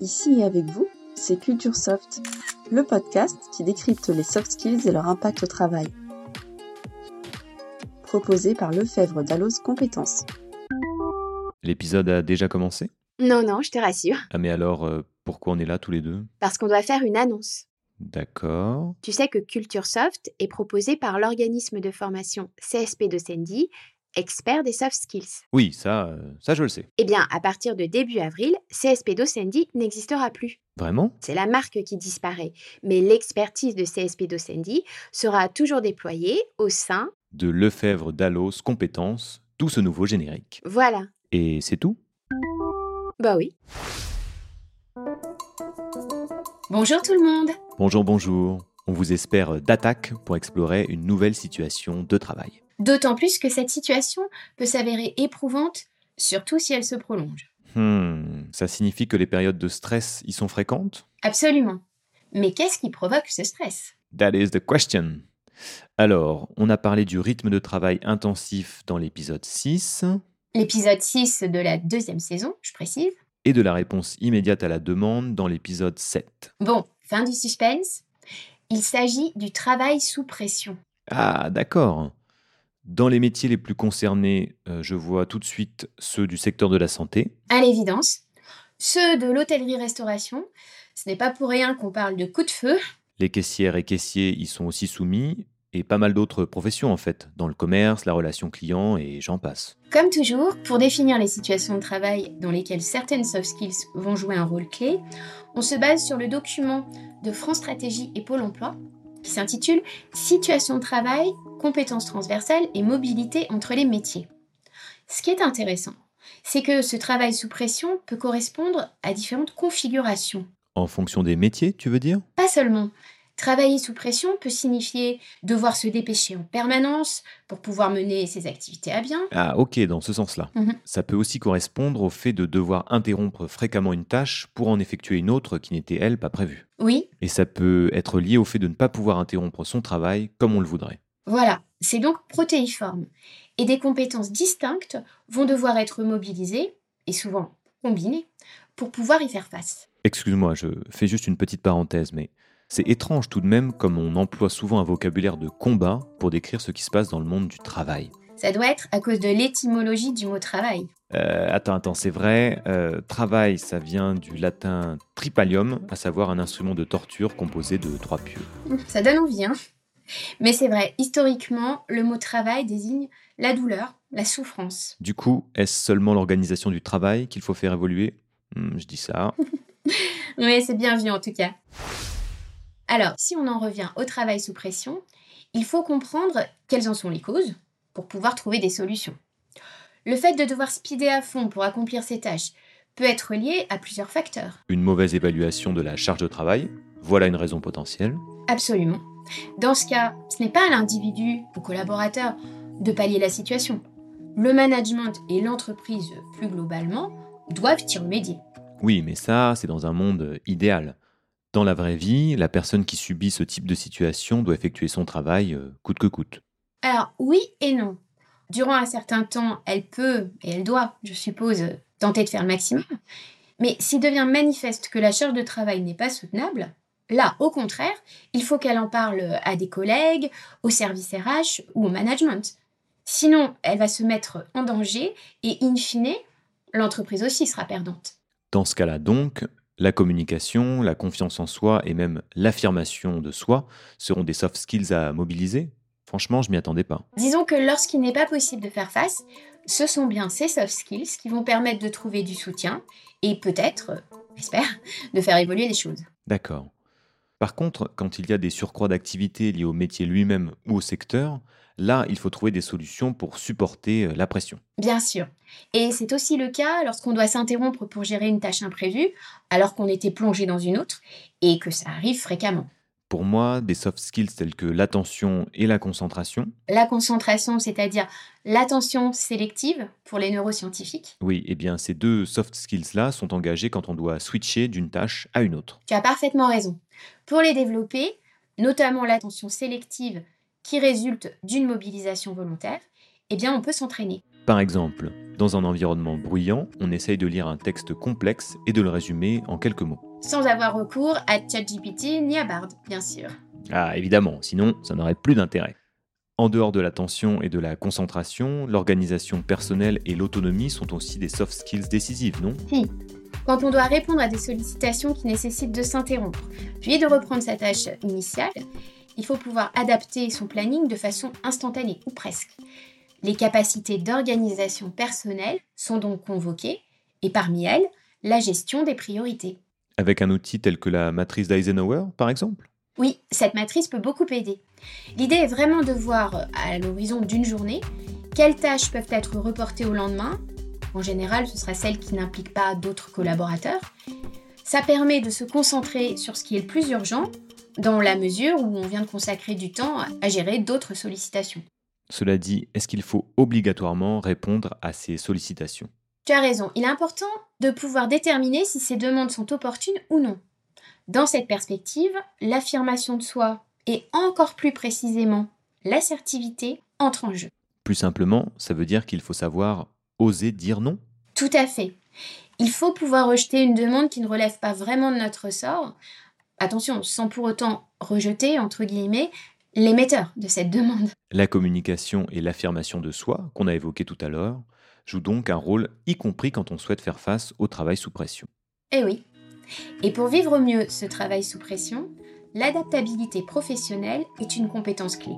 Ici et avec vous, c'est Culture Soft, le podcast qui décrypte les soft skills et leur impact au travail. Proposé par Lefebvre Dallos Compétences. L'épisode a déjà commencé? Non, non, je te rassure. Ah mais alors, euh, pourquoi on est là tous les deux? Parce qu'on doit faire une annonce. D'accord. Tu sais que Culture Soft est proposé par l'organisme de formation CSP de Sandy, expert des soft skills. Oui, ça, euh, ça je le sais. Eh bien, à partir de début avril, CSP Docendi n'existera plus. Vraiment? C'est la marque qui disparaît, mais l'expertise de CSP Docendi sera toujours déployée au sein. De Lefebvre Dallos Compétences, tout ce nouveau générique. Voilà. Et c'est tout? Bah oui. Bonjour tout le monde. Bonjour, bonjour. On vous espère d'attaque pour explorer une nouvelle situation de travail. D'autant plus que cette situation peut s'avérer éprouvante, surtout si elle se prolonge. Hmm, ça signifie que les périodes de stress y sont fréquentes? Absolument. Mais qu'est-ce qui provoque ce stress? That is the question. Alors, on a parlé du rythme de travail intensif dans l'épisode 6 L'épisode 6 de la deuxième saison, je précise. et de la réponse immédiate à la demande dans l'épisode 7. Bon, fin du suspense. Il s'agit du travail sous pression. Ah, d'accord. Dans les métiers les plus concernés, euh, je vois tout de suite ceux du secteur de la santé. À l'évidence, ceux de l'hôtellerie-restauration, ce n'est pas pour rien qu'on parle de coup de feu. Les caissières et caissiers y sont aussi soumis, et pas mal d'autres professions en fait, dans le commerce, la relation client et j'en passe. Comme toujours, pour définir les situations de travail dans lesquelles certaines soft skills vont jouer un rôle clé, on se base sur le document de France Stratégie et Pôle Emploi qui s'intitule Situation de travail, compétences transversales et mobilité entre les métiers. Ce qui est intéressant, c'est que ce travail sous pression peut correspondre à différentes configurations. En fonction des métiers, tu veux dire? Pas seulement. Travailler sous pression peut signifier devoir se dépêcher en permanence pour pouvoir mener ses activités à bien. Ah ok, dans ce sens-là. Mhm. Ça peut aussi correspondre au fait de devoir interrompre fréquemment une tâche pour en effectuer une autre qui n'était elle pas prévue. Oui, Et ça peut être lié au fait de ne pas pouvoir interrompre son travail comme on le voudrait. voilà, c'est donc protéiforme. Et des compétences distinctes vont devoir être mobilisées, et souvent combinées, pour pouvoir y faire face. Excuse-moi, je fais juste une petite parenthèse, mais c'est étrange tout de même comme on emploie souvent un vocabulaire de combat pour décrire ce qui se passe dans le monde du travail. Ça doit être à cause de l'étymologie du mot travail. Euh, attends, attends, c'est vrai. euh, travail, ça vient du latin tripalium, à savoir un instrument de torture composé de trois pieux. Ça donne envie, hein Mais c'est vrai, historiquement, le mot travail désigne la douleur, la souffrance. Du coup, est-ce seulement l'organisation du travail qu'il faut faire évoluer? Hmm, Je dis ça. Oui, c'est bien vu en tout cas. Alors, si on en revient au travail sous pression, il faut comprendre quelles en sont les causes pour pouvoir trouver des solutions. Le fait de devoir speeder à fond pour accomplir ses tâches peut être lié à plusieurs facteurs. Une mauvaise évaluation de la charge de travail, voilà une raison potentielle. Absolument. Dans ce cas, ce n'est pas à l'individu ou collaborateur de pallier la situation. Le management et l'entreprise, plus globalement, doivent y remédier. Oui, mais ça, c'est dans un monde idéal. Dans la vraie vie, la personne qui subit ce type de situation doit effectuer son travail euh, coûte que coûte. Alors oui et non. Durant un certain temps, elle peut et elle doit, je suppose, tenter de faire le maximum. Mais s'il devient manifeste que la charge de travail n'est pas soutenable, là, au contraire, il faut qu'elle en parle à des collègues, au service RH ou au management. Sinon, elle va se mettre en danger et, in fine, l'entreprise aussi sera perdante. Dans ce cas-là donc, la communication, la confiance en soi et même l'affirmation de soi seront des soft skills à mobiliser Franchement, je m'y attendais pas. Disons que lorsqu'il n'est pas possible de faire face, ce sont bien ces soft skills qui vont permettre de trouver du soutien et peut-être, j'espère, de faire évoluer les choses. D'accord. Par contre, quand il y a des surcroîts d'activité liés au métier lui-même ou au secteur, là, il faut trouver des solutions pour supporter euh, la pression. Bien sûr. Et c'est aussi le cas lorsqu'on doit s'interrompre pour gérer une tâche imprévue, alors qu'on était plongé dans une autre, et que ça arrive fréquemment. Pour moi, des soft skills tels que l'attention et la concentration, La concentration, c'est-à-dire l'attention sélective pour les neuroscientifiques. oui, eh bien ces deux soft skills-là sont engagés quand on doit switcher d'une tâche à une autre. Tu as parfaitement raison. Pour les développer, notamment l'attention sélective qui résulte d'une mobilisation volontaire, eh bien on peut s'entraîner. Par exemple, dans un environnement bruyant, on essaye de lire un texte complexe et de le résumer en quelques mots. Sans avoir recours à ChatGPT ni à Bard, bien sûr. Ah, évidemment, sinon ça n'aurait plus d'intérêt. En dehors de l'attention et de la concentration, l'organisation personnelle et l'autonomie sont aussi des soft skills décisives, non? Si. Quand on doit répondre à des sollicitations qui nécessitent de s'interrompre, puis de reprendre sa tâche initiale, il faut pouvoir adapter son planning de façon instantanée, ou presque. Les capacités d'organisation personnelle sont donc convoquées, et parmi elles, la gestion des priorités. Avec un outil tel que la matrice d'Eisenhower, par exemple? Oui, cette matrice peut beaucoup aider. L'idée est vraiment de voir à l'horizon d'une journée quelles tâches peuvent être reportées au lendemain. En général, ce sera celles qui n'impliquent pas d'autres collaborateurs. Ça permet de se concentrer sur ce qui est le plus urgent, dans la mesure où on vient de consacrer du temps à gérer d'autres sollicitations. Cela dit, est-ce qu'il faut obligatoirement répondre à ces sollicitations? Tu as raison, il est important de pouvoir déterminer si ces demandes sont opportunes ou non. Dans cette perspective, l'affirmation de soi et encore plus précisément l'assertivité entre en jeu. Plus simplement, ça veut dire qu'il faut savoir oser dire non? Tout à fait. Il faut pouvoir rejeter une demande qui ne relève pas vraiment de notre sort. Attention, sans pour autant rejeter, entre guillemets, l'émetteur de cette demande. La communication et l'affirmation de soi, qu'on a évoqué tout à l'heure, jouent donc un rôle, y compris quand on souhaite faire face au travail sous pression. Eh oui. Et pour vivre mieux ce travail sous pression, l'adaptabilité professionnelle est une compétence clé,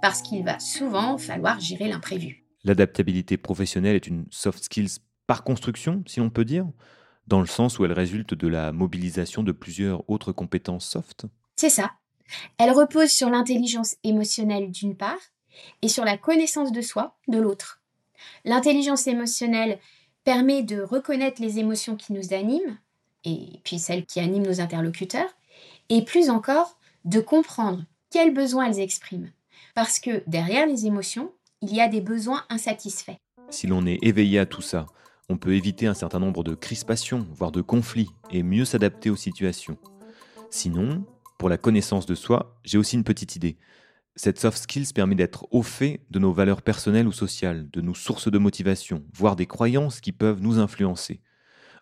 parce qu'il va souvent falloir gérer l'imprévu. L'adaptabilité professionnelle est une soft skills par construction, si l'on peut dire, dans le sens où elle résulte de la mobilisation de plusieurs autres compétences soft. C'est ça. Elle repose sur l'intelligence émotionnelle d'une part et sur la connaissance de soi de l'autre. L'intelligence émotionnelle permet de reconnaître les émotions qui nous animent, et puis celles qui animent nos interlocuteurs, et plus encore, de comprendre quels besoins elles expriment. Parce que derrière les émotions, il y a des besoins insatisfaits. Si l'on est éveillé à tout ça, on peut éviter un certain nombre de crispations, voire de conflits, et mieux s'adapter aux situations. Sinon, pour la connaissance de soi, j'ai aussi une petite idée. Cette soft skills permet d'être au fait de nos valeurs personnelles ou sociales, de nos sources de motivation, voire des croyances qui peuvent nous influencer.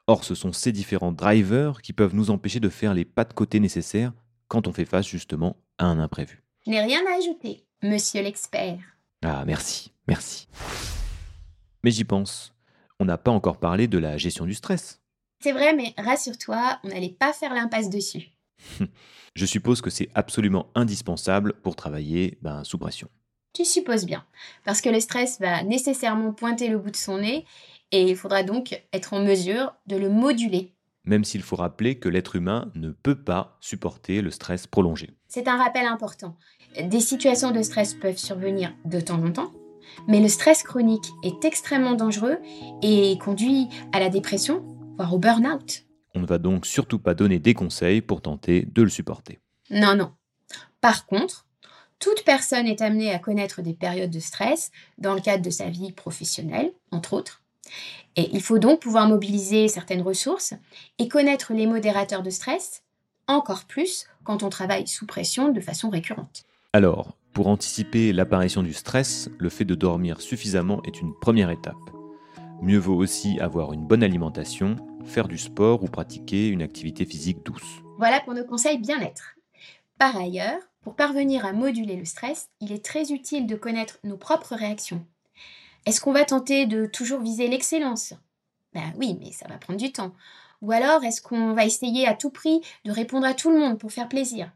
Or, ce sont ces différents drivers qui peuvent nous empêcher de faire les pas de côté nécessaires quand on fait face justement à un imprévu. Je n'ai rien à ajouter, monsieur l'expert. Ah, merci, merci. Mais j'y pense. On n'a pas encore parlé de la gestion du stress. C'est vrai, mais rassure-toi, on n'allait pas faire l'impasse dessus. Je suppose que c'est absolument indispensable pour travailler ben, sous pression. Tu supposes bien, parce que le stress va nécessairement pointer le bout de son nez et il faudra donc être en mesure de le moduler. Même s'il faut rappeler que l'être humain ne peut pas supporter le stress prolongé. C'est un rappel important. Des situations de stress peuvent survenir de temps en temps, mais le stress chronique est extrêmement dangereux et conduit à la dépression, voire au burn-out. On ne va donc surtout pas donner des conseils pour tenter de le supporter. Non, non. Par contre, toute personne est amenée à connaître des périodes de stress dans le cadre de sa vie professionnelle, entre autres. Et il faut donc pouvoir mobiliser certaines ressources et connaître les modérateurs de stress, encore plus quand on travaille sous pression de façon récurrente. Alors, pour anticiper l'apparition du stress, le fait de dormir suffisamment est une première étape. Mieux vaut aussi avoir une bonne alimentation, faire du sport ou pratiquer une activité physique douce. Voilà pour nos conseils bien-être. Par ailleurs, pour parvenir à moduler le stress, il est très utile de connaître nos propres réactions. Est-ce qu'on va tenter de toujours viser l'excellence? Ben oui, mais ça va prendre du temps. Ou alors est-ce qu'on va essayer à tout prix de répondre à tout le monde pour faire plaisir?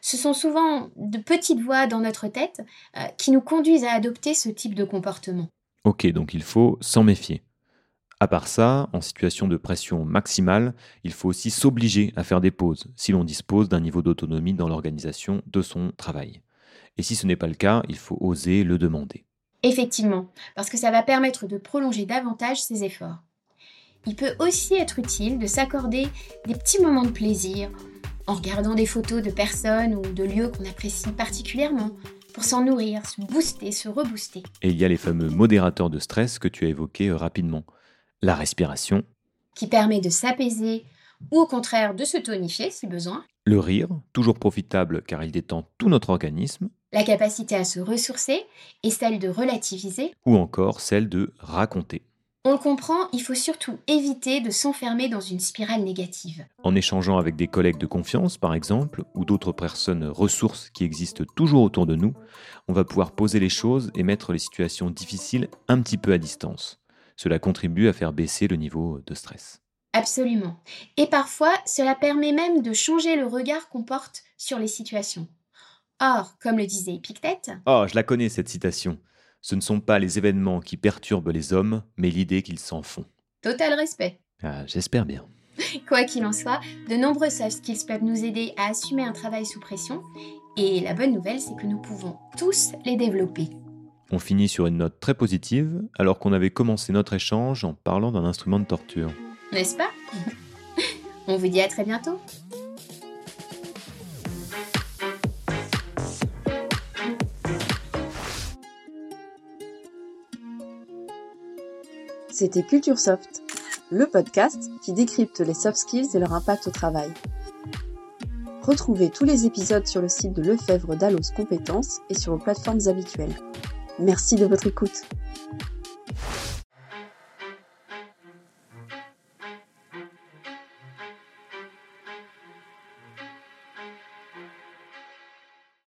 Ce sont souvent de petites voix dans notre tête euh, qui nous conduisent à adopter ce type de comportement. Ok, donc il faut s'en méfier. À part ça, en situation de pression maximale, il faut aussi s'obliger à faire des pauses si l'on dispose d'un niveau d'autonomie dans l'organisation de son travail. Et si ce n'est pas le cas, il faut oser le demander. Effectivement, parce que ça va permettre de prolonger davantage ses efforts. Il peut aussi être utile de s'accorder des petits moments de plaisir en regardant des photos de personnes ou de lieux qu'on apprécie particulièrement pour s'en nourrir, se booster, se rebooster. Et il y a les fameux modérateurs de stress que tu as évoqués euh, rapidement. La respiration, qui permet de s'apaiser ou au contraire de se tonifier si besoin. le rire, toujours profitable car il détend tout notre organisme, La capacité à se ressourcer et celle de relativiser. Ou encore celle de raconter. On le comprend, il faut surtout éviter de s'enfermer dans une spirale négative. En échangeant avec des collègues de confiance, par exemple, ou d'autres personnes ressources qui existent toujours autour de nous, on va pouvoir poser les choses et mettre les situations difficiles un petit peu à distance. Cela contribue à faire baisser le niveau de stress. Absolument. Et parfois, cela permet même de changer le regard qu'on porte sur les situations. Or, comme le disait Épictète... Oh, je la connais cette citation. Ce ne sont pas les événements qui perturbent les hommes, mais l'idée qu'ils s'en font. Total respect. Ah, J'espère bien. Quoi qu'il en soit, de nombreux soft skills peuvent nous aider à assumer un travail sous pression, et la bonne nouvelle, c'est que nous pouvons tous les développer. On finit sur une note très positive, alors qu'on avait commencé notre échange en parlant d'un instrument de torture. N'est-ce pas? On vous dit à très bientôt. C'était Culture Soft, le podcast qui décrypte les soft skills et leur impact au travail. Retrouvez tous les épisodes sur le site de Lefebvre d'Allos Compétences et sur vos plateformes habituelles. Merci de votre écoute.